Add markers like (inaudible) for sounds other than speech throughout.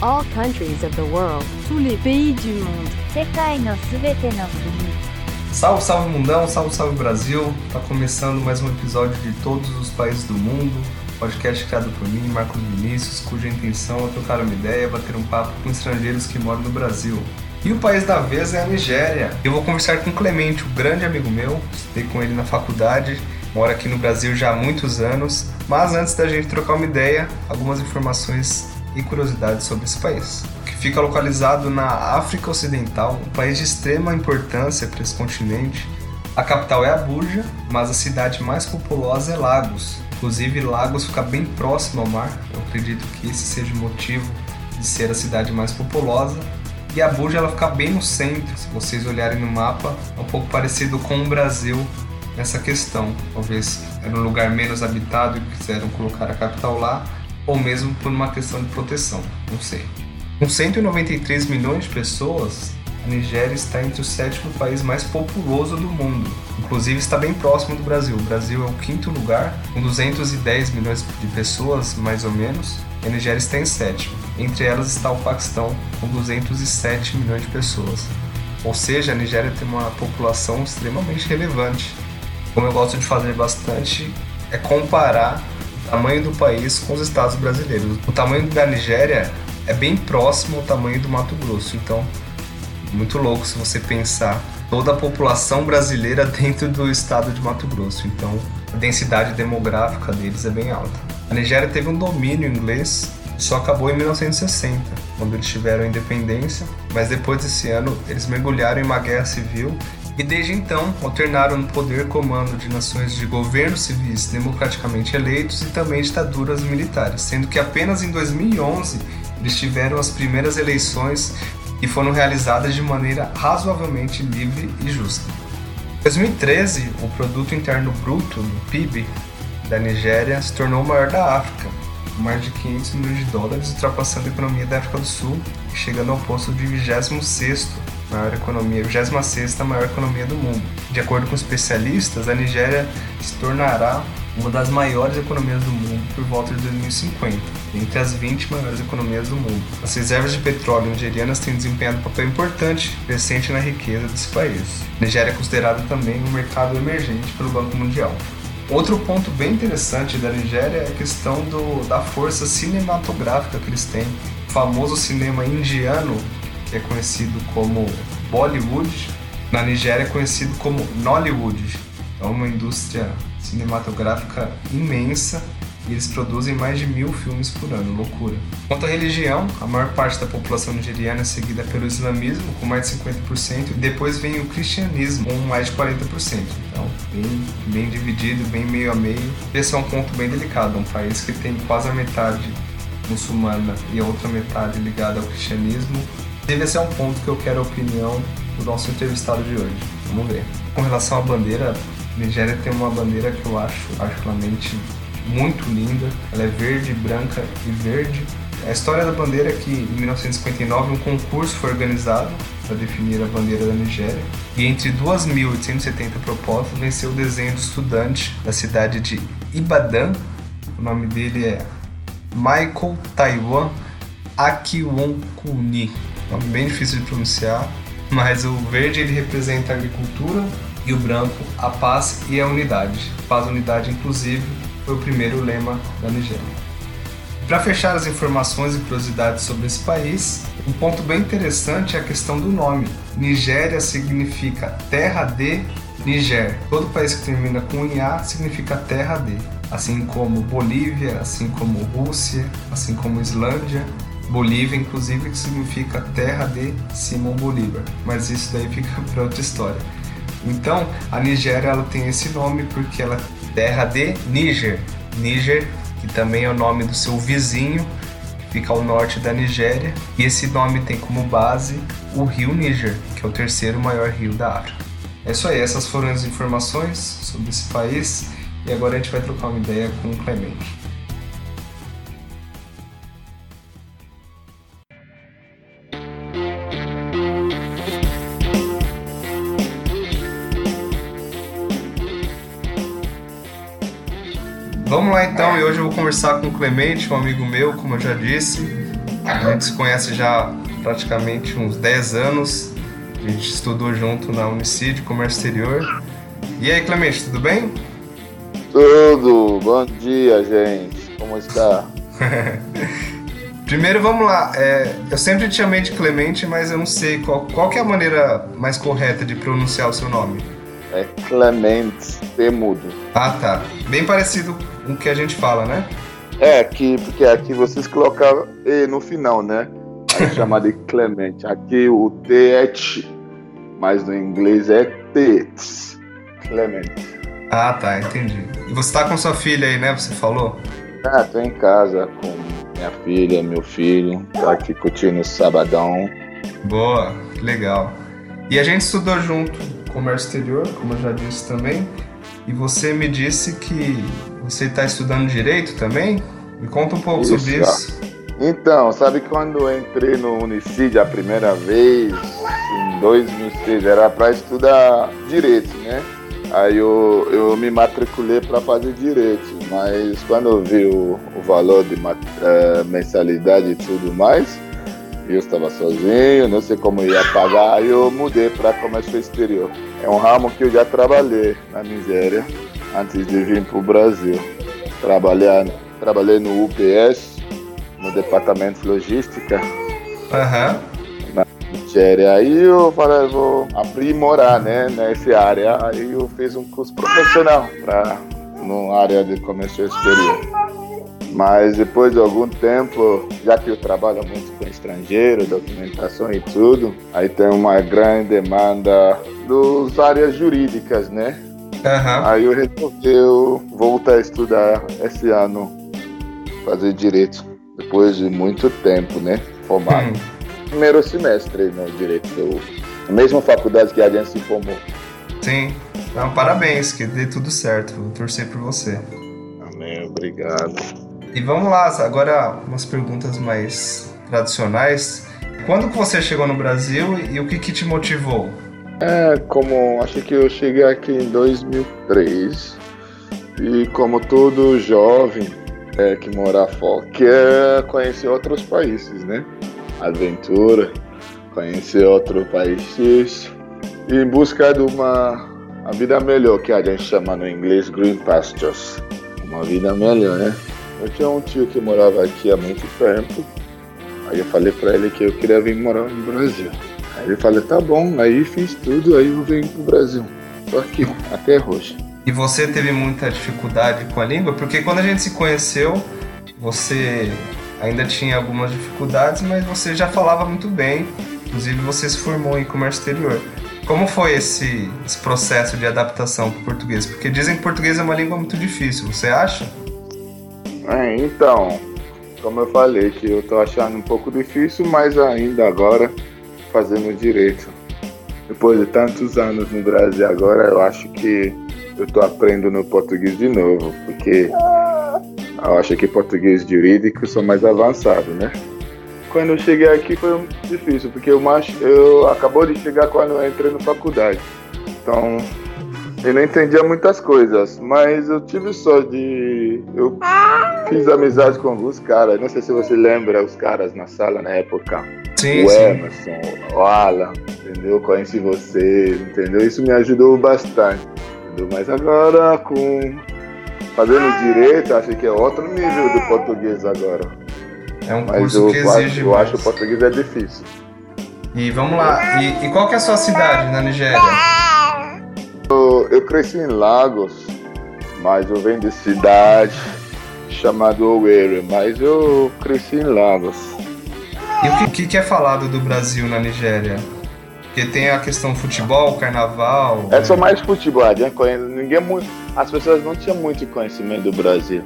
all countries of the world, tous les pays du monde. 世界のすべての国 Salve, salve mundão, salve, salve Brasil. Tá começando mais um episódio de Todos os Países do Mundo, podcast criado por mim, Marcos Vinícius, cuja intenção é trocar uma ideia, bater um papo com estrangeiros que moram no Brasil. E o país da vez é a Nigéria. Eu vou conversar com o Clemente, um grande amigo meu, estudei com ele na faculdade, mora aqui no Brasil já há muitos anos. Mas antes da gente trocar uma ideia, algumas informações e curiosidades sobre esse país. Que fica localizado na África Ocidental, um país de extrema importância para esse continente. A capital é Abuja, mas a cidade mais populosa é Lagos. Inclusive, Lagos fica bem próximo ao mar. Eu acredito que esse seja o motivo de ser a cidade mais populosa. E Abuja ela fica bem no centro. Se vocês olharem no mapa, é um pouco parecido com o Brasil nessa questão. Talvez era um lugar menos habitado e quiseram colocar a capital lá, ou mesmo por uma questão de proteção, não sei. Com 193 milhões de pessoas, a Nigéria está entre o sétimo país mais populoso do mundo. Inclusive está bem próximo do Brasil. O Brasil é o quinto lugar, com 210 milhões de pessoas, mais ou menos. A Nigéria está em sétimo. Entre elas está o Paquistão, com 207 milhões de pessoas. Ou seja, a Nigéria tem uma população extremamente relevante. Como eu gosto de fazer bastante, é comparar tamanho do país com os estados brasileiros. O tamanho da Nigéria é bem próximo ao tamanho do Mato Grosso, então muito louco se você pensar toda a população brasileira (laughs) dentro do estado de Mato Grosso. Então, a densidade demográfica deles é bem alta. A Nigéria teve um domínio inglês só acabou em 1960, quando eles tiveram independência, mas depois desse ano eles mergulharam em uma guerra civil e desde então alternaram no poder comando de nações de governos civis democraticamente eleitos e também ditaduras militares, sendo que apenas em 2011 eles tiveram as primeiras eleições e foram realizadas de maneira razoavelmente livre e justa. Em 2013, o produto interno bruto, o PIB, da Nigéria se tornou o maior da África, com mais de 500 milhões de dólares, ultrapassando a economia da África do Sul, chegando ao posto de 26º maior economia, 26 maior economia do mundo. De acordo com especialistas, a Nigéria se tornará uma das maiores economias do mundo por volta de 2050, entre as 20 maiores economias do mundo. As reservas de petróleo nigerianas têm desempenhado um papel importante, crescente na riqueza desse país. A Nigéria é considerada também um mercado emergente pelo Banco Mundial. Outro ponto bem interessante da Nigéria é a questão do, da força cinematográfica que eles têm. O famoso cinema indiano que é conhecido como Bollywood, na Nigéria é conhecido como Nollywood. É uma indústria cinematográfica imensa e eles produzem mais de mil filmes por ano, loucura. Quanto à religião, a maior parte da população nigeriana é seguida pelo islamismo, com mais de 50%, e depois vem o cristianismo, com mais de 40%. Então, bem, bem dividido, bem meio a meio. Esse é um ponto bem delicado, um país que tem quase a metade muçulmana e a outra metade ligada ao cristianismo, Deve ser um ponto que eu quero a opinião do nosso entrevistado de hoje. Vamos ver. Com relação à bandeira, a Nigéria tem uma bandeira que eu acho particularmente muito linda. Ela é verde, branca e verde. A história da bandeira é que em 1959 um concurso foi organizado para definir a bandeira da Nigéria. E entre 2.870 propostas venceu o desenho do estudante da cidade de Ibadan. O nome dele é Michael Taiwan Akiwonkuni nome bem difícil de pronunciar, mas o verde ele representa a agricultura e o branco a paz e a unidade. Paz e unidade, inclusive, foi o primeiro lema da Nigéria. Para fechar as informações e curiosidades sobre esse país, um ponto bem interessante é a questão do nome. Nigéria significa terra de Niger. Todo país que termina com IA significa terra de, assim como Bolívia, assim como Rússia, assim como Islândia, Bolívia, inclusive, que significa terra de Simão Bolívar, mas isso daí fica (laughs) para outra história. Então, a Nigéria ela tem esse nome porque ela é terra de Níger. Níger, que também é o nome do seu vizinho, que fica ao norte da Nigéria, e esse nome tem como base o rio Níger, que é o terceiro maior rio da África. É isso aí, essas foram as informações sobre esse país, e agora a gente vai trocar uma ideia com o Clemente. Hoje eu vou conversar com o Clemente, um amigo meu, como eu já disse. A gente se conhece já praticamente uns 10 anos. A gente estudou junto na Unicid, Comércio Exterior. E aí, Clemente, tudo bem? Tudo, bom dia, gente. Como está? (laughs) Primeiro, vamos lá. É, eu sempre te chamei de Clemente, mas eu não sei qual, qual é a maneira mais correta de pronunciar o seu nome. É Clemente Temudo. Ah, tá. Bem parecido com o que a gente fala, né? É, aqui, porque aqui vocês colocavam E no final, né? Aí chama de Clemente. Aqui o T é T, mas no inglês é T. Clemente. Ah, tá, entendi. E você tá com sua filha aí, né? Você falou? Ah, tô em casa com minha filha, meu filho. Tô aqui curtindo o sabadão. Boa, que legal. E a gente estudou junto comércio exterior, como eu já disse também. E você me disse que você está estudando direito também? Me conta um pouco Isso, sobre isso. Então, sabe quando eu entrei no Unicid a primeira vez, em 2006, era para estudar direito, né? Aí eu, eu me matriculei para fazer direito, mas quando eu vi o, o valor de uh, mensalidade e tudo mais, eu estava sozinho, não sei como ia pagar, aí eu mudei para comércio exterior. É um ramo que eu já trabalhei na Nigéria antes de vir para o Brasil. Trabalhei, trabalhei no UPS, no departamento de logística. Uhum. Na Nigéria. Aí eu falei, vou aprimorar, né, nessa área. Aí eu fiz um curso profissional para na área de comércio exterior. Mas depois de algum tempo, já que eu trabalho muito com estrangeiro, documentação e tudo, aí tem uma grande demanda das áreas jurídicas, né? Uhum. Aí eu resolvi voltar a estudar esse ano, fazer direito, depois de muito tempo, né? Formado. Uhum. Primeiro semestre no direito, eu, a mesma faculdade que a gente se formou. Sim, então, parabéns, que dê tudo certo, vou torcer por você. Amém, obrigado. E vamos lá, agora umas perguntas mais tradicionais. Quando que você chegou no Brasil e o que, que te motivou? É, como acho que eu cheguei aqui em 2003 e como todo jovem é, que mora fora quer conhecer outros países, né? Aventura, conhecer outros países e em busca de uma a vida melhor que a gente chama no inglês green pastures, uma vida melhor, né? Eu tinha um tio que morava aqui há muito tempo. Aí eu falei para ele que eu queria vir morar no Brasil. Aí ele falou, tá bom, aí fiz tudo, aí eu venho pro Brasil. Tô aqui, até hoje. E você teve muita dificuldade com a língua? Porque quando a gente se conheceu, você ainda tinha algumas dificuldades, mas você já falava muito bem. Inclusive você se formou em comércio exterior. Como foi esse, esse processo de adaptação para o português? Porque dizem que português é uma língua muito difícil, você acha? É, então, como eu falei, que eu tô achando um pouco difícil, mas ainda agora fazendo direito. Depois de tantos anos no Brasil agora, eu acho que eu tô aprendendo português de novo, porque eu acho que português jurídico sou mais avançado, né? Quando eu cheguei aqui foi difícil, porque eu, eu acabou de chegar quando eu entrei na faculdade. Então, eu não entendia muitas coisas, mas eu tive sorte de. Eu fiz amizade com alguns caras. Não sei se você lembra os caras na sala na época. Sim, o sim. Emerson, o Alan, entendeu? Conheci você, entendeu? Isso me ajudou bastante. Entendeu? Mas agora com fazendo direito, acho que é outro nível do português agora. É um Mas curso eu, que exige eu acho que o português é difícil. E vamos lá. E, e qual que é a sua cidade na Nigéria? Eu, eu cresci em Lagos, mas eu venho de cidade chamada Owerri, mas eu cresci em Lagos. E o que, que, é falado do Brasil na Nigéria? Porque tem a questão futebol, carnaval. É só mais futebol, ninguém muito, as pessoas não tinham muito conhecimento do Brasil.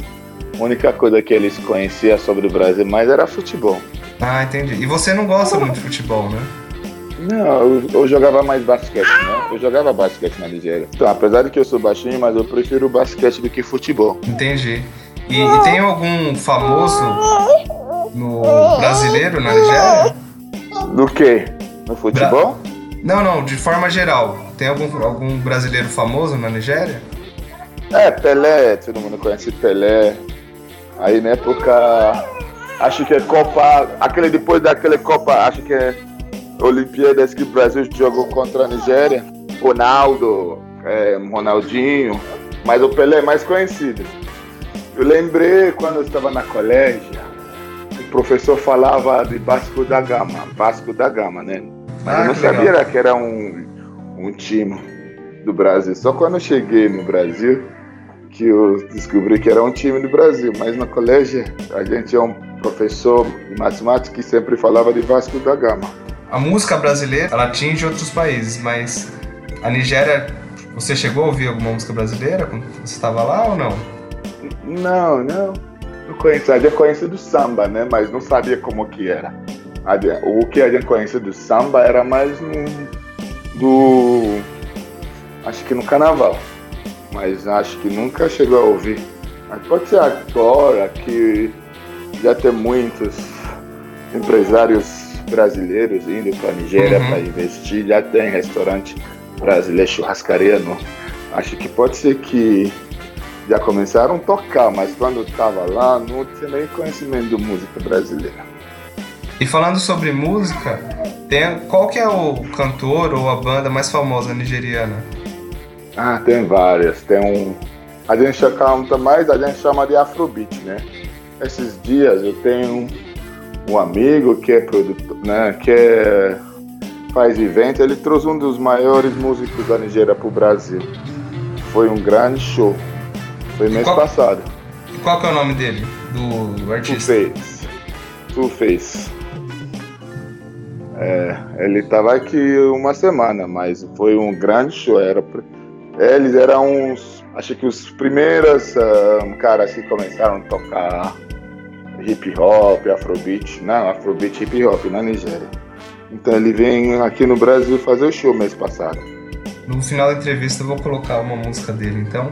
A única coisa que eles conheciam sobre o Brasil mais era futebol. Ah, entendi. E você não gosta muito de futebol, né? Não, eu, eu jogava mais basquete, né? Eu jogava basquete na Nigéria. Então, apesar de que eu sou baixinho, mas eu prefiro basquete do que futebol. Entendi. E, e tem algum famoso no brasileiro na Nigéria? Do que? No futebol? Não, não, de forma geral. Tem algum, algum brasileiro famoso na Nigéria? É, Pelé, todo mundo conhece Pelé. Aí na época acho que é Copa, aquele depois daquela Copa, acho que é Olimpíadas que o Brasil jogou contra a Nigéria. Ronaldo, é, Ronaldinho, mas o Pelé é mais conhecido. Eu lembrei quando eu estava na colégio, o professor falava de Vasco da Gama, Vasco da Gama, né? Mas Ah, eu não que sabia legal. que era um, um time do Brasil. Só quando eu cheguei no Brasil que eu descobri que era um time do Brasil. Mas no colégio a gente tinha um professor de matemática que sempre falava de Vasco da Gama. A música brasileira, ela atinge outros países, mas a Nigéria, você chegou a ouvir alguma música brasileira quando você estava lá ou não? Não, não. Não conhecia. Gente conhecia do samba, né? Mas não sabia como que era. O que a gente conhecia do samba era mais no, do. Acho que no carnaval. Mas acho que nunca chegou a ouvir. Mas pode ser agora que já tem muitos empresários brasileiros indo para a Nigéria Uhum. para investir. Já tem restaurante brasileiro, churrascaria. No, acho que pode ser que já começaram a tocar, mas quando eu estava lá não tinha nem conhecimento de música brasileira. E falando sobre música, tem, qual que é o cantor ou a banda mais famosa nigeriana? Ah, tem várias. Tem um. A gente canta mais, a gente chama de Afrobeat, né? Esses dias eu tenho um amigo que é produtor, né? Que é, faz evento, ele trouxe um dos maiores músicos da Nigéria para o Brasil. Foi um grande show. Foi mês qual- passado. E qual que é o nome dele, do Two artista? Face. Two Face. É, ele estava aqui uma semana, mas foi um grande show. Era, eles eram uns, acho que os primeiros ah, caras que começaram a tocar hip hop, afrobeat, não, afrobeat hip hop na Nigéria. Então ele vem aqui no Brasil fazer o show mês passado. No final da entrevista eu vou colocar uma música dele, então.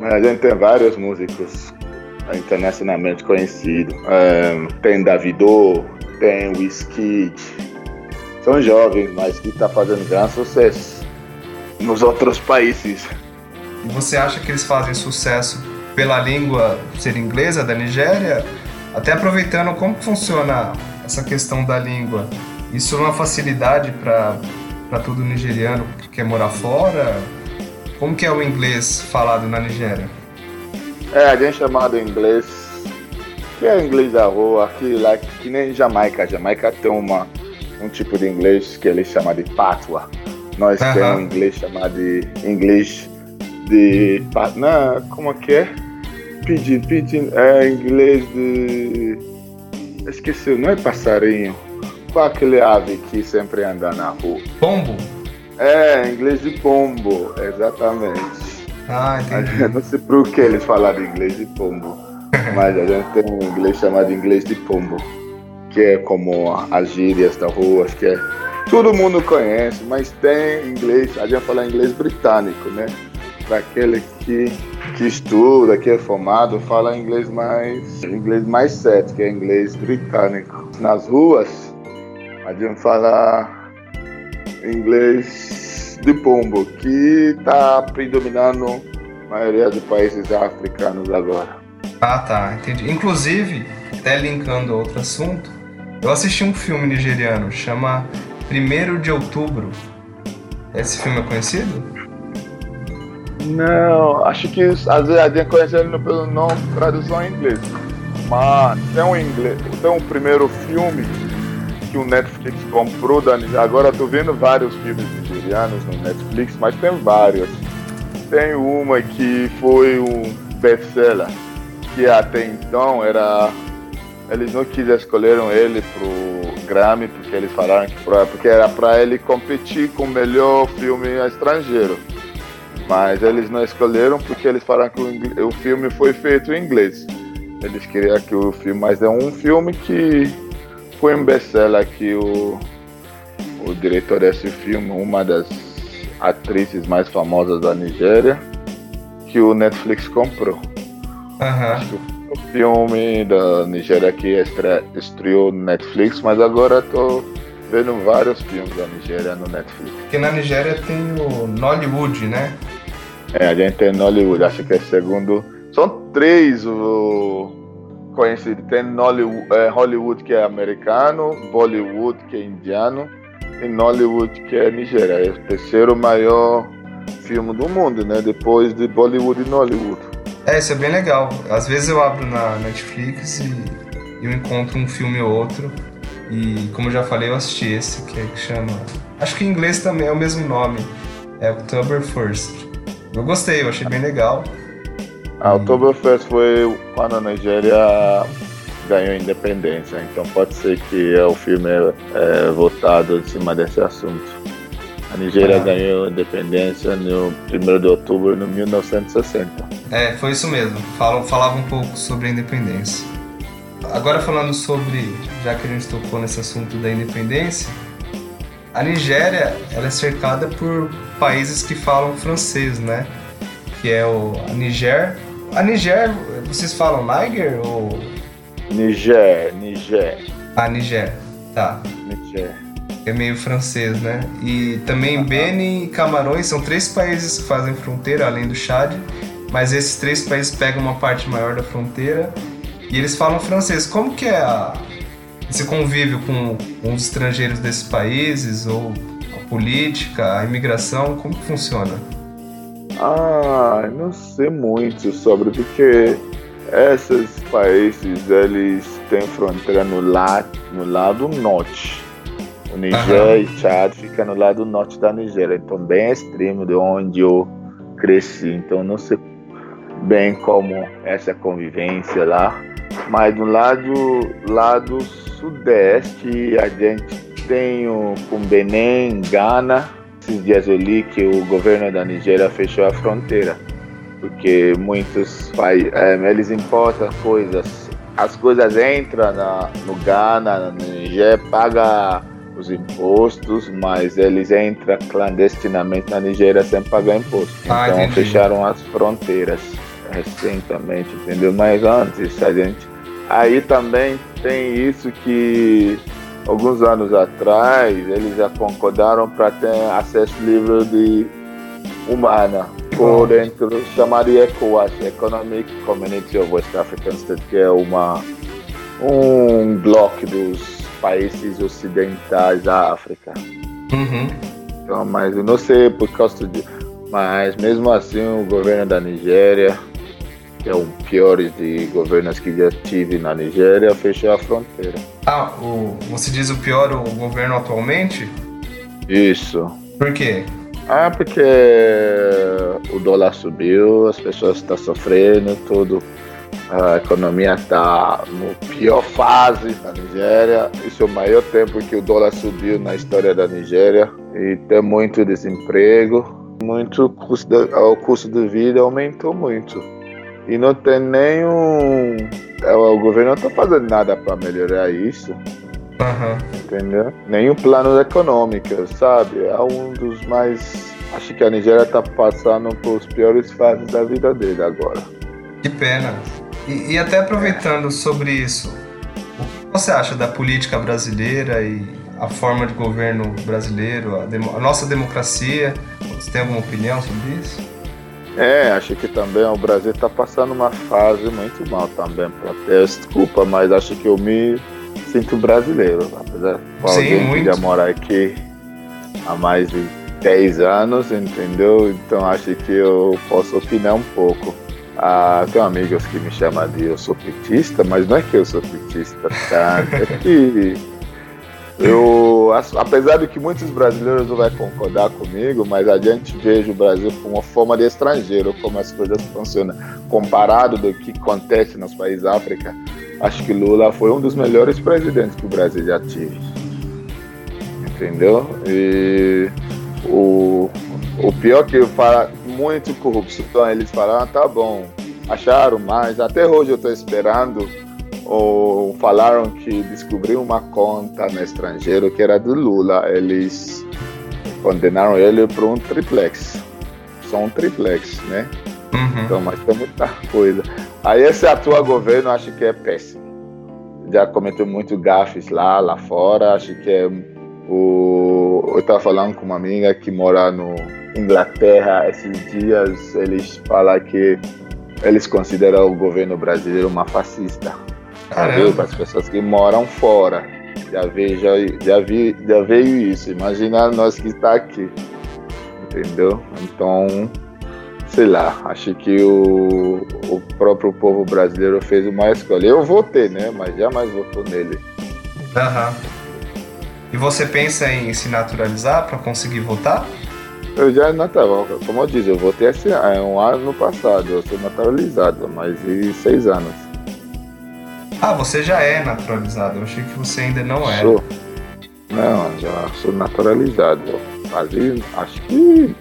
Mas a gente tem vários músicos internacionalmente conhecidos. Tem Davido, tem Wizkid. São jovens, mas que está fazendo grande sucesso nos outros países. Você acha que eles fazem sucesso pela língua ser inglesa da Nigéria? Até aproveitando como funciona essa questão da língua. Isso é uma facilidade para todo nigeriano que quer morar fora? Como que é o inglês falado na Nigéria? É, a gente chamado em inglês, que é inglês da rua, aqui lá, que nem Jamaica. Jamaica tem uma, um tipo de inglês que eles chamam de patois. Nós Aham. temos um inglês chamado de inglês de. Não, como que é? Pidgin, pidgin, é inglês de. Esqueci, não é passarinho. Qual aquele ave que sempre anda na rua? Pombo? É, inglês de pombo, exatamente. Ah, entendi. não sei por que eles falaram inglês de pombo, (laughs) mas a gente tem um inglês chamado inglês de pombo, que é como as gírias da rua, que é todo mundo conhece, mas tem inglês, a gente fala inglês britânico, né? Para aquele que, que estuda, que é formado, fala inglês mais inglês mais certo, que é inglês britânico. Nas ruas, a gente fala inglês de pombo, que está predominando a maioria dos países africanos agora. Ah, tá, entendi. Inclusive, até linkando a outro assunto, eu assisti um filme nigeriano, chama 1 de Outubro. Esse filme é conhecido? Não, acho que às vezes a gente conhece ele pelo nome tradução em inglês. Mas tem um inglês, tem um primeiro filme que o Netflix comprou da Nigéria. Agora eu tô vendo vários filmes nigerianos no Netflix, mas tem vários. Tem uma que foi um best-seller, que até então era. Eles não quiseram escolheram ele pro Grammy, porque eles falaram que pra, porque era para ele competir com o melhor filme estrangeiro. Mas eles não escolheram porque eles falaram que o, ingl- o filme foi feito em inglês. Eles queriam que o filme, mas é um filme que foi um best-seller que o, o diretor desse filme, uma das atrizes mais famosas da Nigéria, que o Netflix comprou. Aham. O filme da Nigéria que estre- estreou no Netflix, mas agora tô vendo vários filmes da Nigéria no Netflix. Porque na Nigéria tem o Nollywood, né? É, a gente tem Nollywood, acho que é segundo. São três o conhecido. Tem Nollywood, é, Hollywood que é americano, Bollywood que é indiano e Nollywood que é Nigéria. É o terceiro maior filme do mundo, né? Depois de Bollywood e Nollywood. É, isso é bem legal. Às vezes eu abro na Netflix e eu encontro um filme ou outro. E como eu já falei, eu assisti esse, que, é, que chama. Acho que em inglês também é o mesmo nome. É October First. Eu gostei, eu achei bem legal. A Oktoberfest foi quando a Nigéria ganhou independência, então pode ser que o filme é, é votado em cima desse assunto. A Nigéria Ah. ganhou independência no 1 de outubro de 1960. É, foi isso mesmo. Falam, falava um pouco sobre a independência. Agora falando sobre, já que a gente tocou nesse assunto da independência, a Nigéria ela é cercada por países que falam francês, né? Que é o a Niger. A Niger, vocês falam Niger ou Niger, Niger, a Niger? Tá. Niger. É meio francês, né? E também Benin e Camarões são três países que fazem fronteira, além do Chad. Mas esses três países pegam uma parte maior da fronteira e eles falam francês. Como que é a- esse convívio com, com os estrangeiros desses países? Ou a política, a imigração? Como que funciona? Ah, não sei muito sobre porque esses países eles têm fronteira no lado, no lado norte. O Niger Aham. e Chad fica no lado norte da Nigéria, então bem extremo de onde eu cresci. Então não sei bem como essa convivência lá, mas do lado lado sudeste a gente tem o com Benin, Gana, esses dias eu li que o governo da Nigéria fechou a fronteira, porque muitos países, eles importam coisas, as coisas entram na, no Ghana, no Niger, paga os impostos, mas eles entram clandestinamente na Nigéria sem pagar imposto. Ah, então entendi. fecharam as fronteiras recentemente, entendeu? Mas antes a gente. Aí também tem isso que alguns anos atrás eles já concordaram para ter acesso livre de humana por dentro chamado ECOWAS, Economic Community of West African States, que é uma um bloco dos países ocidentais da África. Uhum. Então, mas eu não sei por causa de. Mas mesmo assim o governo da Nigéria, é um piores de governos que já tive na Nigéria, fechou a fronteira. Ah, o, você diz o pior o governo atualmente? Isso. Por quê? Ah, porque o dólar subiu, as pessoas estão sofrendo, tudo. A economia está no pior fase da Nigéria. Isso é o maior tempo que o dólar subiu na história da Nigéria. E tem muito desemprego, muito custo o custo de vida aumentou muito. E não tem nenhum. O governo não está fazendo nada para melhorar isso Aham. entendeu? Nenhum plano econômico, sabe? É um dos mais. Acho que a Nigéria está passando por os piores fases da vida dele agora. Que pena. E, e até aproveitando sobre isso, o que você acha da política brasileira e a forma de governo brasileiro, a, demo- a nossa democracia? Você tem alguma opinião sobre isso? É, acho que também o Brasil está passando uma fase muito mal também. Desculpa, mas acho que eu me sinto brasileiro, apesar de Sim, alguém que muito. já mora aqui há mais de 10 anos, entendeu? Então acho que eu posso opinar um pouco. Ah, tenho amigos que me chamam de eu sou petista, mas não é que eu sou petista, tá? É que eu, apesar de que muitos brasileiros não vão concordar comigo, mas a gente veja o Brasil como uma forma de estrangeiro, como as coisas funcionam. Comparado do que acontece nos países da África, acho que Lula foi um dos melhores presidentes que o Brasil já teve. Entendeu? E o, o pior que fala muito corrupção, eles falaram, ah, tá bom, acharam mais, até hoje eu estou esperando ou falaram que descobriu uma conta no estrangeiro que era do Lula. Eles condenaram ele para um triplex. Só um triplex, né? Uhum. Então, mas tem muita coisa. Aí esse atual governo acho que é péssimo. Já cometeu muito gafes lá, lá fora. Acho que é o. Eu estava falando com uma amiga que mora no Inglaterra esses dias. Eles falam que eles consideram o governo brasileiro uma fascista. Caramba. As pessoas que moram fora. Já veio, já, já, vi, já veio isso. Imagina nós que está aqui. Entendeu? Então, sei lá, acho que o, o próprio povo brasileiro fez uma escolha. Eu votei, né? Mas jamais votou nele. Aham. E você pensa em se naturalizar para conseguir votar? Eu já natava, como eu disse, eu votei esse é, um ano passado, eu sou naturalizado, mas e seis anos. Ah, você já é naturalizado, eu achei que você ainda não era. Sou. Não, já sou naturalizado. Fazia, acho que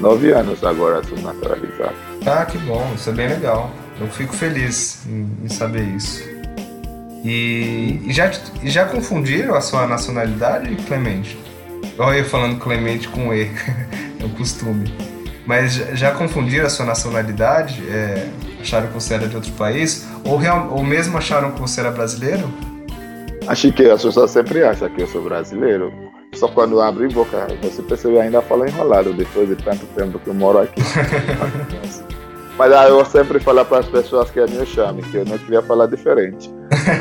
nove anos agora sou naturalizado. Ah, que bom, isso é bem legal. Eu fico feliz em, saber isso. E, e já, já confundiram a sua nacionalidade, Clemente? Olha eu falando Clemente com E, (laughs) é o costume. Mas já, já confundiram a sua nacionalidade? É, acharam que você era de outro país? Ou, real, ou mesmo acharam que você era brasileiro? Acho que as pessoas sempre acham que eu sou brasileiro. Só quando abre boca, você percebe ainda fala enrolado depois de tanto tempo que eu moro aqui. (laughs) Mas aí eu sempre falo para as pessoas que é meu chame, que eu não queria falar diferente.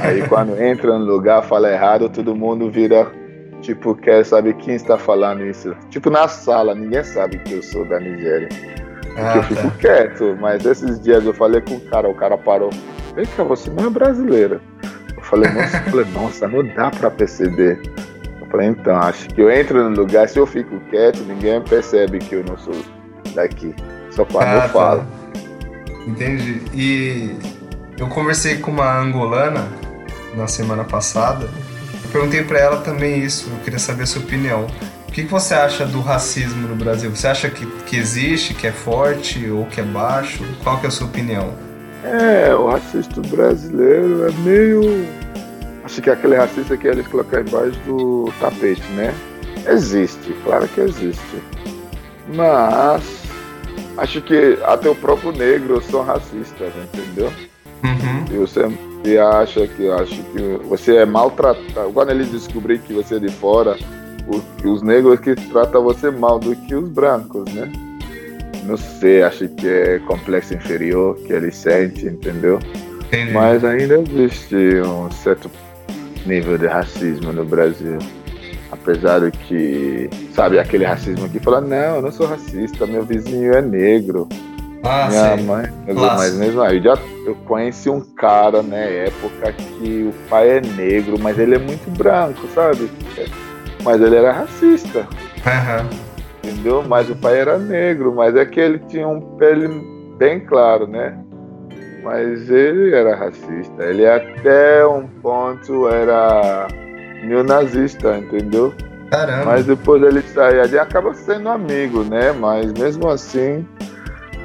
Aí quando entra no lugar, fala errado, todo mundo vira, tipo, quer saber quem está falando isso. Tipo, na sala, ninguém sabe que eu sou da Nigéria. (laughs) Ah, eu fico tá. quieto, mas esses dias eu falei com o cara, o cara parou. Vem cá, você não é brasileira. Eu falei, nossa, eu falei, nossa, não dá para perceber. Eu falei, então, acho que eu entro no lugar, se eu fico quieto, ninguém percebe que eu não sou daqui. Só quando ah, eu tá. falo. Entendi. E eu conversei com uma angolana na semana passada. Eu perguntei para ela também isso. Eu queria saber a sua opinião. O que, que você acha do racismo no Brasil? Você acha que, que existe, que é forte ou que é baixo? Qual que é a sua opinião? É, o racista brasileiro é meio. Acho que é aquele racista que eles colocam embaixo do tapete, né? Existe, claro que existe. Mas acho que até o próprio negro são racistas, entendeu? Uhum. E você acha que acho que você é maltratado. Quando eles descobrem que você é de fora, os, os negros que tratam você mal do que os brancos, né? Não sei, acho que é complexo inferior que eles sentem, entendeu? Entendi. Mas ainda existe um certo nível de racismo no Brasil. Apesar de que, sabe, aquele racismo que fala, não, eu não sou racista, meu vizinho é negro. Ah, Minha sei. mãe, mas mesmo aí, eu já eu conheci um cara na né, época que o pai é negro, mas ele é muito branco, sabe? Mas ele era racista. Uhum. Entendeu? Mas o pai era negro, mas é que ele tinha um pele bem claro, né? Mas ele era racista. Ele até um ponto era neonazista, entendeu? Caramba. Mas depois ele sai ali acaba sendo amigo, né? Mas mesmo assim,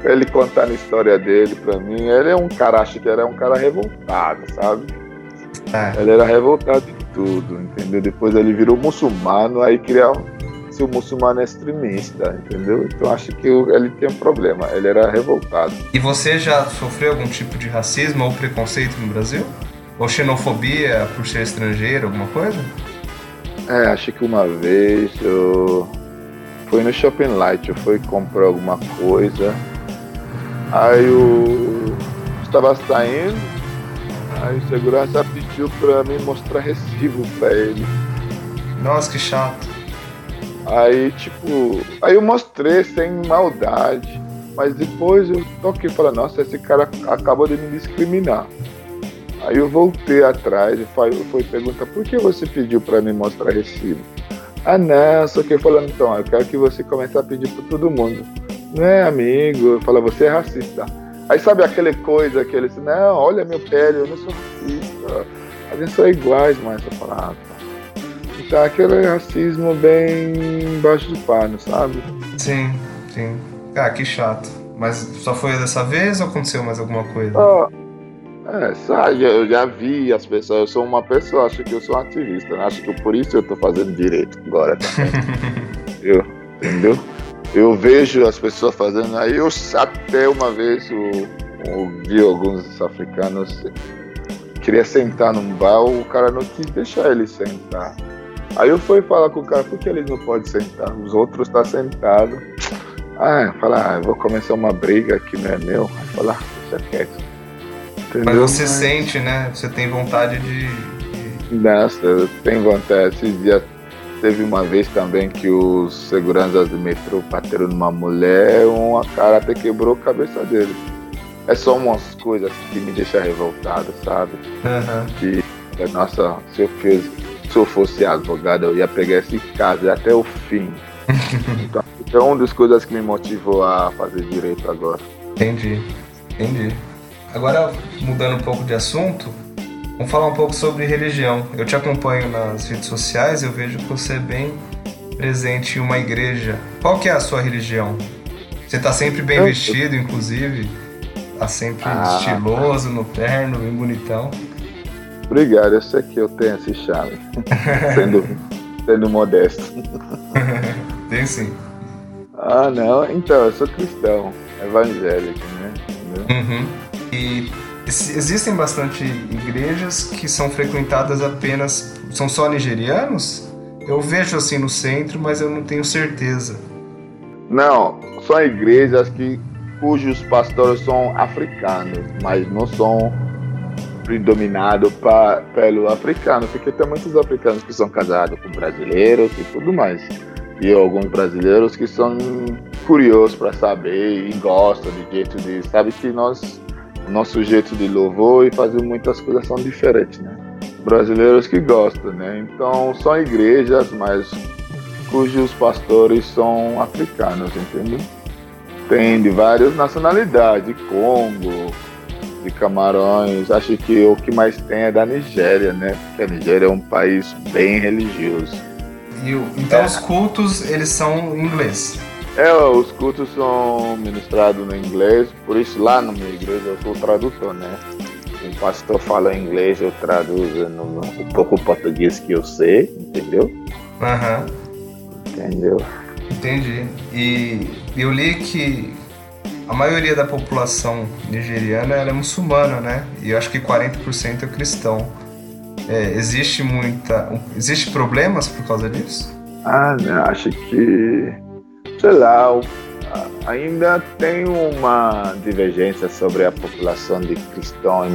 ele contando a história dele pra mim, ele é um cara, acho que é um cara revoltado, sabe? É. Ele era revoltado tudo, entendeu? Depois ele virou muçulmano, aí queria ser um muçulmano extremista, entendeu? Então acho que ele tem um problema, ele era revoltado. E você já sofreu algum tipo de racismo ou preconceito no Brasil? Ou xenofobia por ser estrangeiro, alguma coisa? É, acho que uma vez eu fui no Shopping Light, eu fui comprar alguma coisa. Aí eu estava saindo, aí o segurança pediu pra mim mostrar recibo pra ele. Nossa, que chato. Aí, tipo, aí eu mostrei sem maldade. Mas depois eu toquei e falei, nossa, esse cara acabou de me discriminar. Aí eu voltei atrás e foi, foi perguntar por que você pediu para me mostrar recibo? Ah não, só que falando então, eu quero que você comece a pedir para todo mundo. Não é amigo, fala, você é racista. Aí sabe aquela coisa que eles não, olha meu pele, eu não sou racista, a gente são iguais, falo, ah, tá. Então aquele racismo bem baixo do pano, sabe? Sim, sim. Ah, que chato. Mas só foi dessa vez ou aconteceu mais alguma coisa? Oh, é, sabe, eu já vi as pessoas, eu sou uma pessoa, acho que eu sou um ativista, né? acho que por isso eu tô fazendo direito agora também. (laughs) eu, entendeu? Eu vejo as pessoas fazendo, aí eu até uma vez eu, eu vi alguns africanos queria sentar num bar, o cara não quis deixar ele sentar. Aí eu fui falar com o cara, por que eles não podem sentar? Os outros estão tá sentados. Ah, falar, ah, vou começar uma briga que não é meu. Falar, ah, deixa quieto. Mas você Mas... sente, né? Você tem vontade de. Nossa, eu tenho vontade. Esses dias teve uma vez também que os seguranças do metrô bateram numa mulher, uma cara até quebrou a cabeça dele. É só umas coisas que me deixam revoltado, sabe? Uhum. Que, nossa, se eu, fiz, se eu fosse advogado, eu ia pegar esse caso até o fim. (laughs) então, é uma das coisas que me motivou a fazer direito agora. Entendi, entendi. Agora, mudando um pouco de assunto, vamos falar um pouco sobre religião. Eu te acompanho nas redes sociais, eu vejo que você é bem presente em uma igreja. Qual que é a sua religião? Você está sempre bem vestido, inclusive? Tá sempre ah. estiloso, no terno, bem bonitão. Obrigado, eu sei que eu tenho esse charme. (laughs) sendo, sendo modesto. (laughs) Tem sim. Ah, não. Então, eu sou cristão, evangélico, né? Uhum. E existem bastante igrejas que são frequentadas apenas. São só nigerianos? Eu vejo assim no centro, mas eu não tenho certeza. Não, são igrejas que cujos pastores são africanos, mas não são predominados pelo africano, porque tem muitos africanos que são casados com brasileiros e tudo mais. E alguns brasileiros que são curiosos para saber e gostam de jeito de. Sabe que nós, nosso jeito de louvor e fazer muitas coisas são diferentes, né? Brasileiros que gostam, né? Então são igrejas, mas cujos pastores são africanos, entendeu? Tem de várias nacionalidades, de Congo, de Camarões. Acho que o que mais tem é da Nigéria, né? Porque a Nigéria é um país bem religioso. E, então é. os cultos, eles são em inglês? É, os cultos são ministrados no inglês, por isso lá na minha igreja eu sou tradutor, né? O pastor fala inglês, eu traduzo no, um pouco português que eu sei, entendeu? Aham. Uhum. Entendeu? Entendi. E eu li que a maioria da população nigeriana é muçulmana, né? E eu acho que 40% é cristão. É, existe muita. Existe problemas por causa disso? Ah, acho que. Sei lá, ainda tem uma divergência sobre a população de cristãos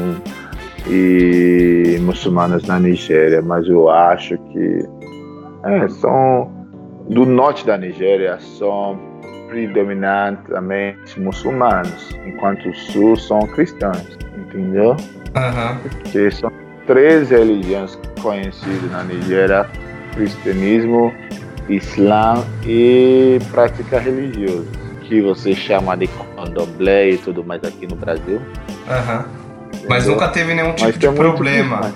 e muçulmanos na Nigéria, mas eu acho que é, são do norte da Nigéria são predominantemente muçulmanos, enquanto o sul são cristãos, entendeu? Uhum. Porque são três religiões conhecidas na Nigéria: cristianismo, islã e prática religiosa, que você chama de candomblé e tudo mais aqui no Brasil. Uhum. Mas nunca teve nenhum tipo de problema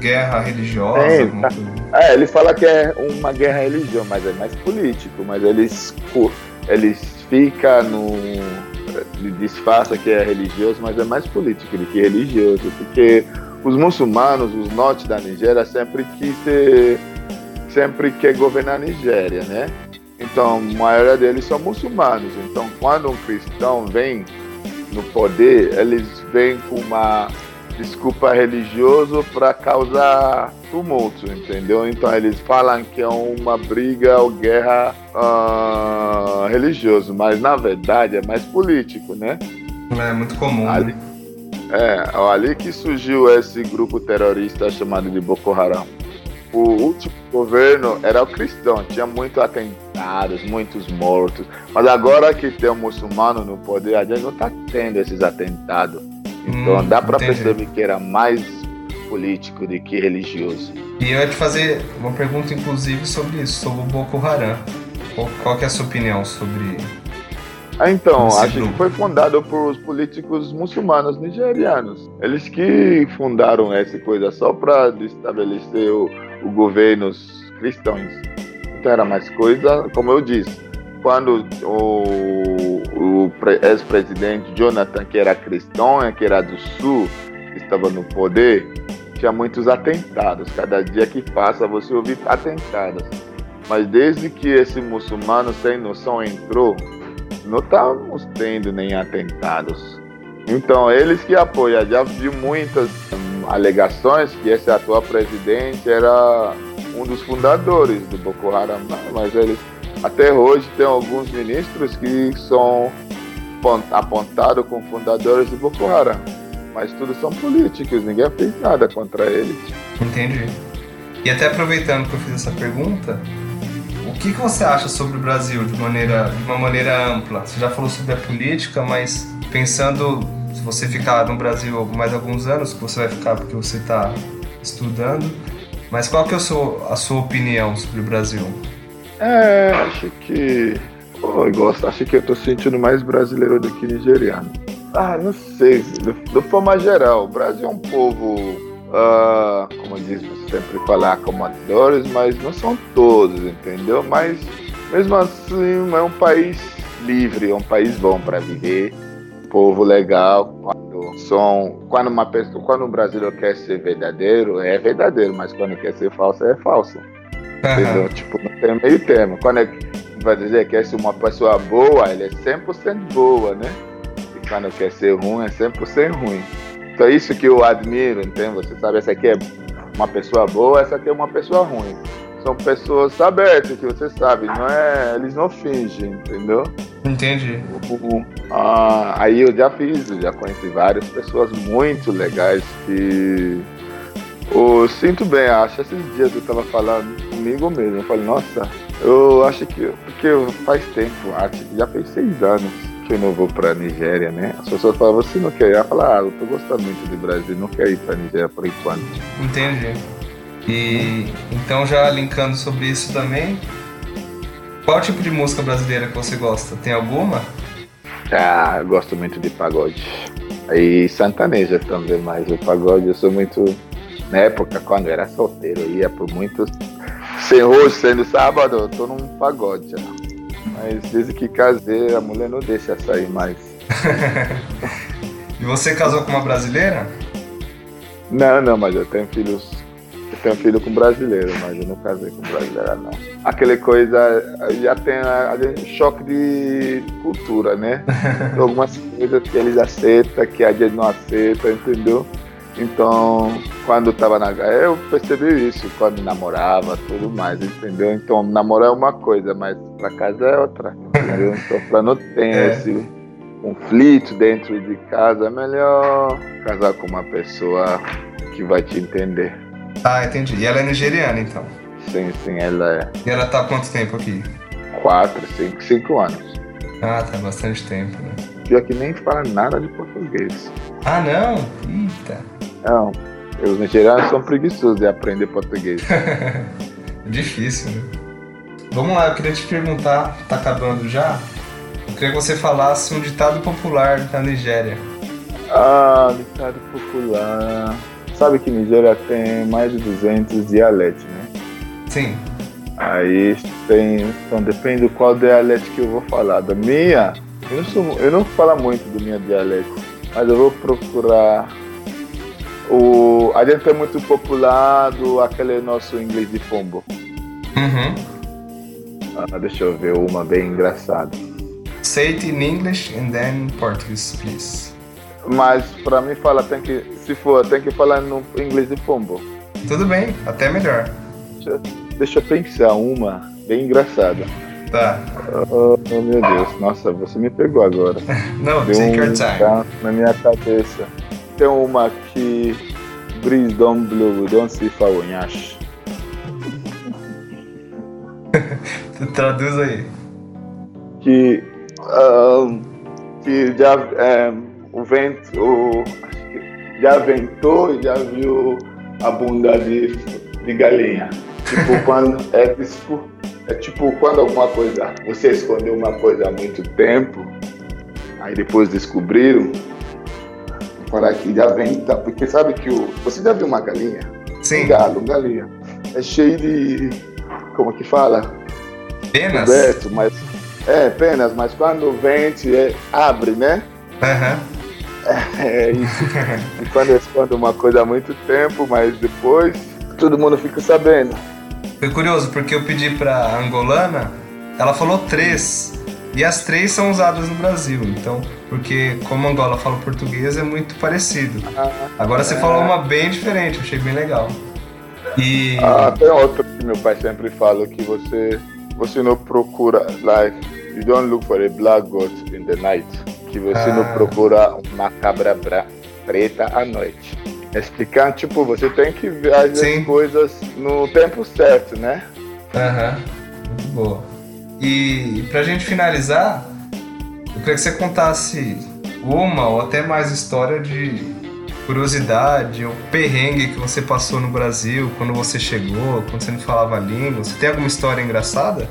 guerra religiosa? É, tá. é, ele fala que é uma guerra religiosa, mas é mais político, mas eles, eles ficam no. Ele disfarça que é religioso, mas é mais político do que religioso, porque os muçulmanos, os norte da Nigéria, sempre quis ter, sempre quer governar a Nigéria, né? Então, a maioria deles são muçulmanos. Então, quando um cristão vem no poder, eles vêm com uma desculpa religioso para causar tumulto, entendeu? Então eles falam que é uma briga ou guerra uh, religioso, mas na verdade é mais político, né? É muito comum. Ali, é, ali que surgiu esse grupo terrorista chamado de Boko Haram. O último governo era o cristão, tinha muitos atentados, muitos mortos. Mas agora que tem o um muçulmano no poder, a gente não está tendo esses atentados. Então hum, dá para perceber que era mais político do que religioso. E eu ia te fazer uma pergunta, inclusive, sobre isso, sobre o Boko Haram. Qual, qual é a sua opinião sobre. Ah, então, acho grupo? que foi fundado por políticos muçulmanos nigerianos. Eles que fundaram essa coisa só para estabelecer o, o governo cristãos. Era mais coisa, como eu disse, quando o, o ex-presidente Jonathan, que era cristão, que era do sul, estava no poder, tinha muitos atentados. Cada dia que passa você ouve atentados. Mas desde que esse muçulmano sem noção entrou, não estamos tendo nem atentados. Então, eles que apoiam, já vi muitas hum, alegações que esse atual presidente era um dos fundadores do Boko Haram, mas eles até hoje tem alguns ministros que são apontados como fundadores do Boko Haram. mas tudo são políticos, ninguém fez nada contra eles. Entendi. E até aproveitando que eu fiz essa pergunta, o que, que você acha sobre o Brasil de, maneira, de uma maneira ampla? Você já falou sobre a política, mas pensando, se você ficar no Brasil mais alguns anos, que você vai ficar porque você está estudando, mas qual que é a sua, a sua opinião sobre o Brasil? É, acho que. Oh, eu gosto, acho que eu tô sentindo mais brasileiro do que nigeriano. Ah, não sei, de, de forma geral, o Brasil é um povo, uh, como diz sempre falar, acomodadores, mas não são todos, entendeu? Mas mesmo assim é um país livre, é um país bom para viver, povo legal. Quando são, quando uma pessoa, quando um brasileiro quer ser verdadeiro, é verdadeiro, mas quando quer ser falso, é falso. Entendeu? Tipo, não tem meio termo. Quando é, vai dizer que é uma pessoa boa, ele é 100% boa, né? E quando quer ser ruim, é 100% ruim. Então é isso que eu admiro, entende? Você sabe, essa aqui é uma pessoa boa, essa aqui é uma pessoa ruim. São pessoas abertas, que você sabe, não é, eles não fingem, entendeu? Entendi. Ah, aí eu já fiz, eu já conheci várias pessoas muito legais que eu sinto bem, acho. Esses dias eu tava falando comigo mesmo. Eu falei, nossa, eu acho que. Porque faz tempo, acho que já fez seis anos que eu não vou pra Nigéria, né? As pessoas falam, você não quer ir? Eu falo, ah, eu tô gostando muito do Brasil, não quero ir pra Nigéria por enquanto. Entendi. E então já linkando sobre isso também, qual tipo de música brasileira que você gosta? Tem alguma? Ah, eu gosto muito de pagode. E santaneja também, mas o pagode eu sou muito na época, quando eu era solteiro, eu ia por muitos. Sem rosto, sendo sábado, eu tô num pagode já. Mas desde que casei, a mulher não deixa sair mais. (laughs) e você casou com uma brasileira? Não, não, mas eu tenho filhos. Eu tenho filho com brasileiro, mas eu não casei com brasileira, não. Aquela coisa, já tem a, a, choque de cultura, né? (laughs) Algumas coisas que eles aceitam, que a gente não aceita, entendeu? Então, quando estava na eu percebi isso quando namorava, tudo mais, entendeu? Então, namorar é uma coisa, mas para casa é outra, entendeu? (laughs) Então, para não ter é. esse conflito dentro de casa, é melhor casar com uma pessoa que vai te entender. Ah, entendi. E ela é nigeriana, então? Sim, sim, ela é. E ela tá há quanto tempo aqui? Quatro, cinco, cinco anos. Ah, tá bastante tempo, né? Pior que nem fala nada de português. Ah, não? Eita. Não, os nigerianos são preguiçosos de aprender português. (laughs) Difícil, né? Vamos lá, eu queria te perguntar, tá acabando já? Eu queria que você falasse um ditado popular da Nigéria. Ah, ditado popular. Sabe que Nigéria tem mais de 200 dialetos, né? Sim. Aí tem. Então depende do qual dialeto que eu vou falar. Da minha, eu não, sou, eu não falo muito do meu dialeto, mas eu vou procurar o, a gente é muito popular do aquele nosso inglês de pombo. Uhum. Ah, deixa eu ver uma bem engraçada. Say it in English and then Portuguese, please. Mas para mim fala tem que se for tem que falar no inglês de pombo. Tudo bem, até melhor. Deixa, deixa eu pensar uma bem engraçada. Tá. Oh, oh, meu Deus, nossa, você me pegou agora. (laughs) Não, take um your time. Na minha cabeça tem uma que Breeze don't blow, don't see faonhash. (laughs) Traduz aí. Que, um, que já um, o vento, o, já ventou e já viu a bunda de, de galinha. Tipo, (laughs) quando é, tipo, é tipo quando alguma coisa, você escondeu uma coisa há muito tempo, aí depois descobriram, para que já vem, tá? porque sabe que o. Você já viu uma galinha? Sim. Um galo, galinha. É cheio de. Como que fala? Penas? Coberto, mas. É, penas, mas quando o vento é, abre, né? Aham. Uhum. É, (laughs) é, isso. e quando esconde uma coisa há muito tempo, mas depois todo mundo fica sabendo. Foi curioso, porque eu pedi pra angolana, ela falou três. E as três são usadas no Brasil, então, porque como Angola fala português é muito parecido. Agora você falou uma bem diferente, achei bem legal. E ah, tem outra que meu pai sempre fala que você você não procura like you don't look for a black goat in the night, que você ah. não procura uma cabra preta à noite. Explicar, tipo, você tem que ver as Sim. coisas no tempo certo, né? Aham, muito boa. E pra gente finalizar, eu queria que você contasse uma ou até mais história de curiosidade ou perrengue que você passou no Brasil, quando você chegou, quando você não falava a língua. Você tem alguma história engraçada?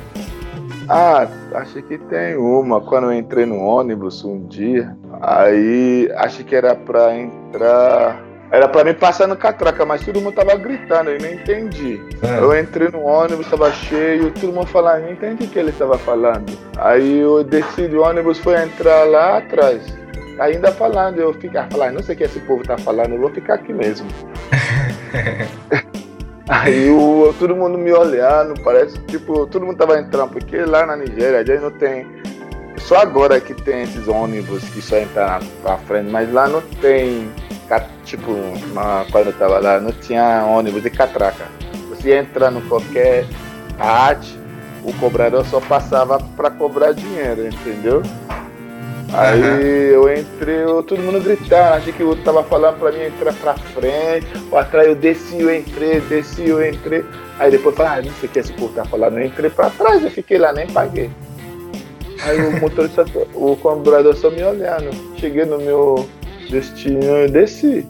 Ah, acho que tem uma. Quando eu entrei no ônibus um dia, aí acho que era pra entrar. Era pra me passar no catraca, mas todo mundo tava gritando, eu não entendi. É. Eu entrei no ônibus, tava cheio, todo mundo falando, não entendi o que ele estava falando. Aí eu desci do ônibus, fui entrar lá atrás. Ainda falando, eu ficar falando, não sei o que esse povo tá falando, eu vou ficar aqui mesmo. (laughs) Aí o, todo mundo me olhando, parece tipo, todo mundo tava entrando, porque lá na Nigéria já não tem. Só agora que tem esses ônibus que só entram na- frente, mas lá não tem. Tipo, uma- quando eu tava lá, não tinha ônibus de catraca. Você entra em qualquer parte, o cobrador só passava pra cobrar dinheiro, entendeu? Aí eu entrei, eu- todo mundo gritando, achei que o outro tava falando pra mim entrar pra frente, ou atrás eu desci, eu entrei, desci, eu entrei. Aí depois falei, ah, não sei o que esse povo tá falando, eu entrei pra trás, eu fiquei lá, nem paguei. Aí o motorista, o cobrador só me olhando. Cheguei no meu destino e desci.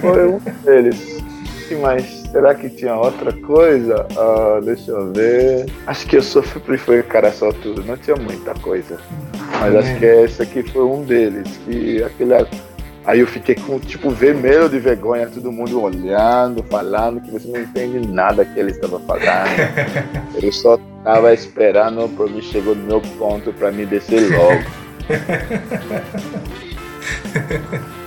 Foi um deles. mais? Será que tinha outra coisa? Ah, deixa eu ver. Acho que eu sofri foi cara só tudo, não tinha muita coisa. Mas acho que esse aqui foi um deles. Que aquele. Aí eu fiquei com tipo vermelho de vergonha, todo mundo olhando, falando que você não entende nada que ele estava falando. (laughs) Eu só tava esperando para mim chegou no meu ponto para me descer logo. (laughs)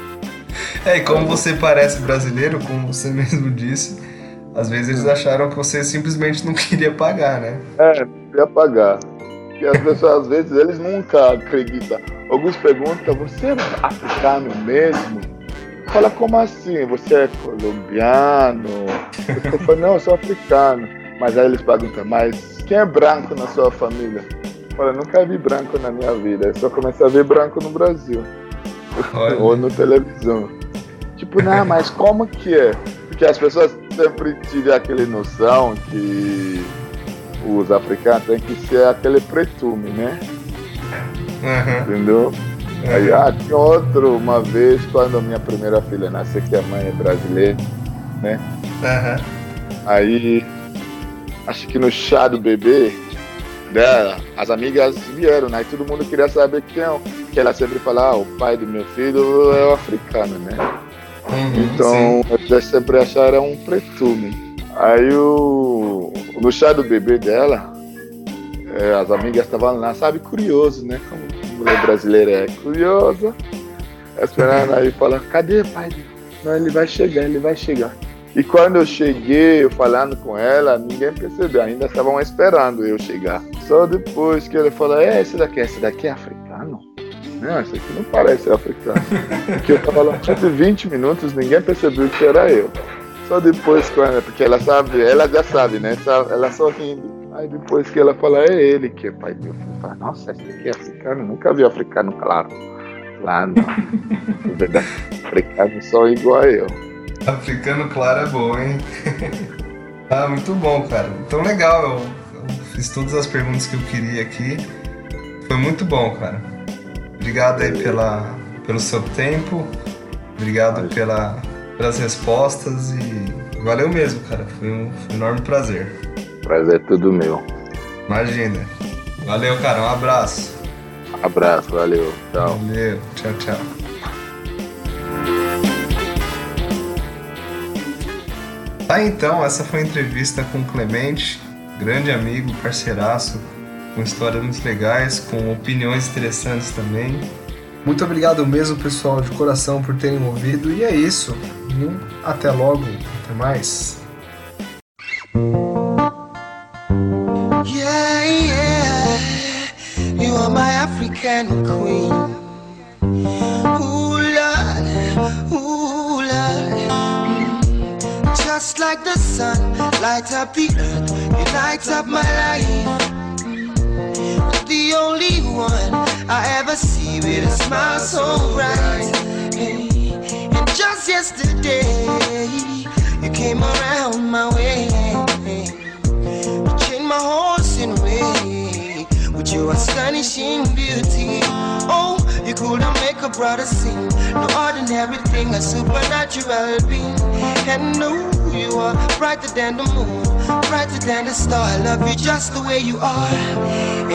É, e como você parece brasileiro, como você (laughs) mesmo disse, às vezes eles acharam que você simplesmente não queria pagar, né? É, não ia pagar. E as pessoas, às vezes, eles nunca acreditam. Alguns perguntam, você é africano mesmo? Fala, como assim? Você é colombiano? Eu falo, não, eu sou africano. Mas aí eles perguntam, mas quem é branco na sua família? Olha, nunca vi branco na minha vida. Eu só comecei a ver branco no Brasil. Olha. Ou no televisão. Tipo, não, mas como que é? Porque as pessoas sempre tiram aquela noção que os africanos têm que ser aquele pretume, né? Aham. Entendeu? Aí, ah, tinha outro, uma vez, quando a minha primeira filha nasceu, que a mãe é brasileira, né? Aham. Aí, acho que no chá do bebê dela, as amigas vieram, né? E todo mundo queria saber quem é. Que ela sempre fala, ah, o pai do meu filho é o africano, né? Uhum, sim. Então, eles sempre acharam um pretume. Aí, o, no chá do bebê dela, é, as amigas estavam lá, sabe, curioso, né? Como mulher brasileira é curiosa. Esperando aí, falando, cadê pai? Não, ele vai chegar, ele vai chegar. E quando eu cheguei, eu falando com ela, ninguém percebeu, ainda estavam esperando eu chegar. Só depois que ele falou, é, esse daqui, esse daqui é africano? Não, esse aqui não parece africano. Porque eu tava lá mais de 20 minutos, ninguém percebeu que era eu. Só depois, quando, porque ela sabe, ela já sabe, né? Só- Ela sorrindo. Aí depois que ela fala, é ele que é pai do meu filho. Nossa, esse aqui é africano? Nunca vi africano, claro. Lá não. Na (laughs) verdade, africano só igual a eu. Africano claro é bom, hein? (laughs) ah, muito bom, cara. Então legal, eu, eu fiz todas as perguntas que eu queria aqui. Foi muito bom, cara. Obrigado aí pela, pelo seu tempo. Obrigado pela, pelas respostas e valeu mesmo, cara. Foi um, foi um enorme prazer. Prazer é tudo meu. Imagina. Valeu, cara. Um abraço. Abraço, valeu. Tchau. Valeu. Tchau, tchau. Tá então, essa foi a entrevista com o Clemente, grande amigo, parceiraço, com histórias muito legais, com opiniões interessantes também. Muito obrigado mesmo, pessoal, de coração por terem ouvido. E é isso. Viu? Até logo. Até mais. Yeah, yeah, you are my African queen. Ooh, Lord, ooh, Lord. Just like the sun, light up the earth, you light up my life. The only one I ever see with a smile so bright. Hey. Just yesterday, you came around my way. You changed my horse in way with your astonishing beauty. Oh, you couldn't make a brother sing. No ordinary thing, a supernatural being. And no, you are brighter than the moon, brighter than the star. I love you just the way you are.